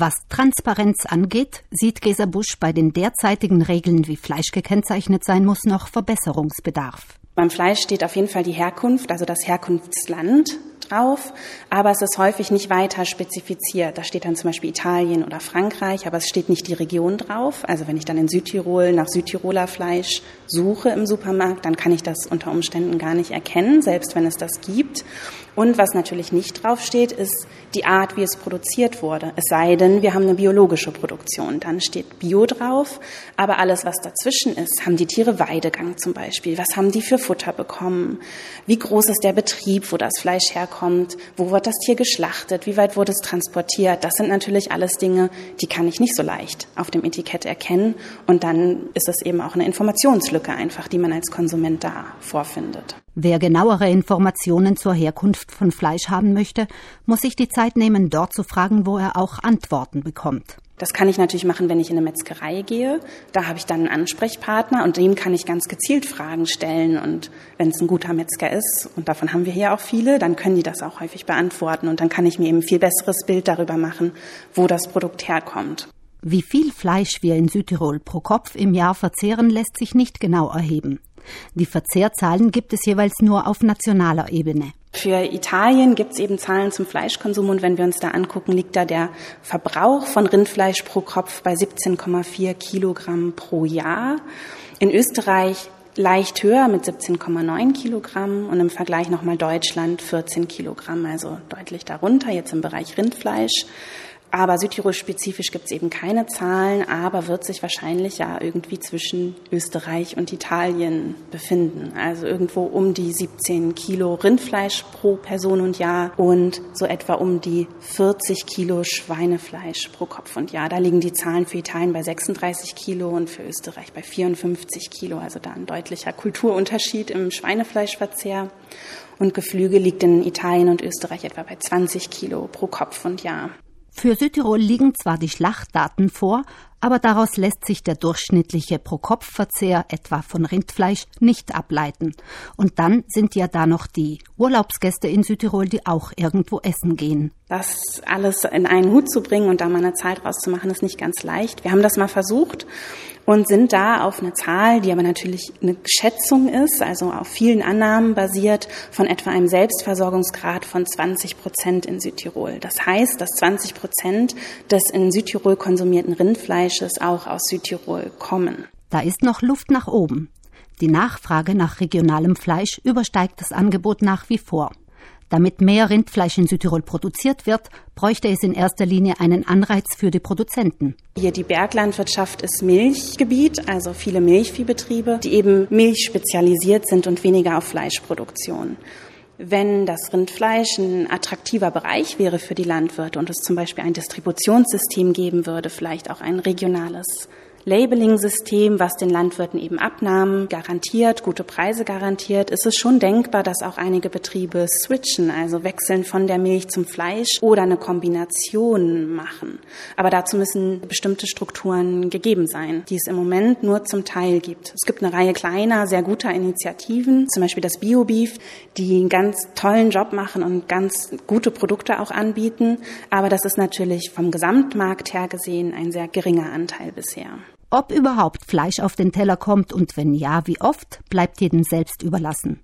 Was Transparenz angeht, sieht Gesa Busch bei den derzeitigen Regeln, wie Fleisch gekennzeichnet sein muss, noch Verbesserungsbedarf. Beim Fleisch steht auf jeden Fall die Herkunft, also das Herkunftsland drauf, aber es ist häufig nicht weiter spezifiziert. Da steht dann zum Beispiel Italien oder Frankreich, aber es steht nicht die Region drauf. Also wenn ich dann in Südtirol nach Südtiroler Fleisch suche im Supermarkt, dann kann ich das unter Umständen gar nicht erkennen, selbst wenn es das gibt. Und was natürlich nicht draufsteht, ist die Art, wie es produziert wurde. Es sei denn, wir haben eine biologische Produktion. Dann steht Bio drauf. Aber alles, was dazwischen ist, haben die Tiere Weidegang zum Beispiel. Was haben die für Futter bekommen? Wie groß ist der Betrieb, wo das Fleisch herkommt? Wo wird das Tier geschlachtet? Wie weit wurde es transportiert? Das sind natürlich alles Dinge, die kann ich nicht so leicht auf dem Etikett erkennen. Und dann ist es eben auch eine Informationslücke einfach, die man als Konsument da vorfindet. Wer genauere Informationen zur Herkunft von Fleisch haben möchte, muss sich die Zeit nehmen, dort zu fragen, wo er auch Antworten bekommt. Das kann ich natürlich machen, wenn ich in eine Metzgerei gehe. Da habe ich dann einen Ansprechpartner und dem kann ich ganz gezielt Fragen stellen. Und wenn es ein guter Metzger ist, und davon haben wir hier auch viele, dann können die das auch häufig beantworten. Und dann kann ich mir eben ein viel besseres Bild darüber machen, wo das Produkt herkommt. Wie viel Fleisch wir in Südtirol pro Kopf im Jahr verzehren, lässt sich nicht genau erheben. Die Verzehrzahlen gibt es jeweils nur auf nationaler Ebene. Für Italien gibt es eben Zahlen zum Fleischkonsum und wenn wir uns da angucken, liegt da der Verbrauch von Rindfleisch pro Kopf bei 17,4 Kilogramm pro Jahr. In Österreich leicht höher mit 17,9 Kilogramm und im Vergleich nochmal Deutschland 14 Kilogramm, also deutlich darunter jetzt im Bereich Rindfleisch. Aber Südtirol-spezifisch gibt es eben keine Zahlen, aber wird sich wahrscheinlich ja irgendwie zwischen Österreich und Italien befinden. Also irgendwo um die 17 Kilo Rindfleisch pro Person und Jahr und so etwa um die 40 Kilo Schweinefleisch pro Kopf und Jahr. Da liegen die Zahlen für Italien bei 36 Kilo und für Österreich bei 54 Kilo. Also da ein deutlicher Kulturunterschied im Schweinefleischverzehr. Und Geflügel liegt in Italien und Österreich etwa bei 20 Kilo pro Kopf und Jahr. Für Südtirol liegen zwar die Schlachtdaten vor, aber daraus lässt sich der durchschnittliche Pro-Kopf-Verzehr etwa von Rindfleisch nicht ableiten. Und dann sind ja da noch die Urlaubsgäste in Südtirol, die auch irgendwo essen gehen. Das alles in einen Hut zu bringen und da mal eine Zahl draus zu machen, ist nicht ganz leicht. Wir haben das mal versucht und sind da auf eine Zahl, die aber natürlich eine Schätzung ist, also auf vielen Annahmen basiert, von etwa einem Selbstversorgungsgrad von 20 Prozent in Südtirol. Das heißt, dass 20 Prozent des in Südtirol konsumierten Rindfleisches auch aus Südtirol kommen. Da ist noch Luft nach oben. Die Nachfrage nach regionalem Fleisch übersteigt das Angebot nach wie vor. Damit mehr Rindfleisch in Südtirol produziert wird, bräuchte es in erster Linie einen Anreiz für die Produzenten. Hier die Berglandwirtschaft ist Milchgebiet, also viele Milchviehbetriebe, die eben milchspezialisiert sind und weniger auf Fleischproduktion. Wenn das Rindfleisch ein attraktiver Bereich wäre für die Landwirte und es zum Beispiel ein Distributionssystem geben würde, vielleicht auch ein regionales Labeling-System, was den Landwirten eben Abnahmen garantiert, gute Preise garantiert, ist es schon denkbar, dass auch einige Betriebe switchen, also wechseln von der Milch zum Fleisch oder eine Kombination machen. Aber dazu müssen bestimmte Strukturen gegeben sein, die es im Moment nur zum Teil gibt. Es gibt eine Reihe kleiner, sehr guter Initiativen, zum Beispiel das BioBeef, die einen ganz tollen Job machen und ganz gute Produkte auch anbieten. Aber das ist natürlich vom Gesamtmarkt her gesehen ein sehr geringer Anteil bisher. Ob überhaupt Fleisch auf den Teller kommt und wenn ja, wie oft, bleibt jedem selbst überlassen.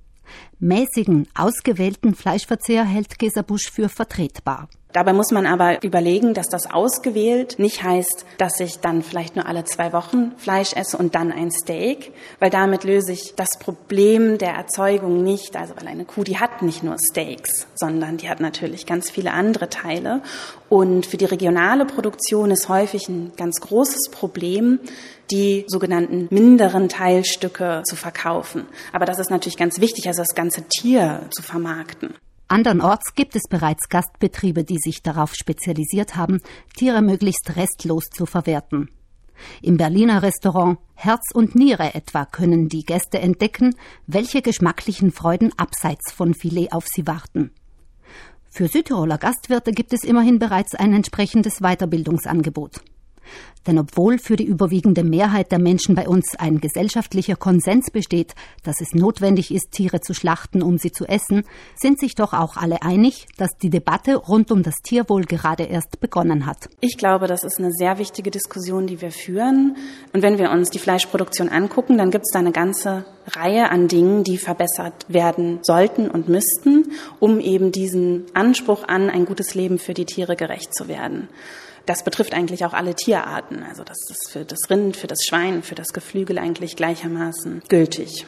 Mäßigen, ausgewählten Fleischverzehr hält Gesabusch für vertretbar. Dabei muss man aber überlegen, dass das ausgewählt nicht heißt, dass ich dann vielleicht nur alle zwei Wochen Fleisch esse und dann ein Steak, weil damit löse ich das Problem der Erzeugung nicht. Also weil eine Kuh, die hat nicht nur Steaks, sondern die hat natürlich ganz viele andere Teile. Und für die regionale Produktion ist häufig ein ganz großes Problem, die sogenannten minderen Teilstücke zu verkaufen. Aber das ist natürlich ganz wichtig, also das ganze Tier zu vermarkten. Andernorts gibt es bereits Gastbetriebe, die sich darauf spezialisiert haben, Tiere möglichst restlos zu verwerten. Im Berliner Restaurant Herz und Niere etwa können die Gäste entdecken, welche geschmacklichen Freuden abseits von Filet auf sie warten. Für Südtiroler Gastwirte gibt es immerhin bereits ein entsprechendes Weiterbildungsangebot. Denn obwohl für die überwiegende Mehrheit der Menschen bei uns ein gesellschaftlicher Konsens besteht, dass es notwendig ist, Tiere zu schlachten, um sie zu essen, sind sich doch auch alle einig, dass die Debatte rund um das Tierwohl gerade erst begonnen hat. Ich glaube, das ist eine sehr wichtige Diskussion, die wir führen. Und wenn wir uns die Fleischproduktion angucken, dann gibt es da eine ganze Reihe an Dingen, die verbessert werden sollten und müssten, um eben diesen Anspruch an ein gutes Leben für die Tiere gerecht zu werden. Das betrifft eigentlich auch alle Tierarten. Also das ist für das Rind, für das Schwein, für das Geflügel eigentlich gleichermaßen gültig.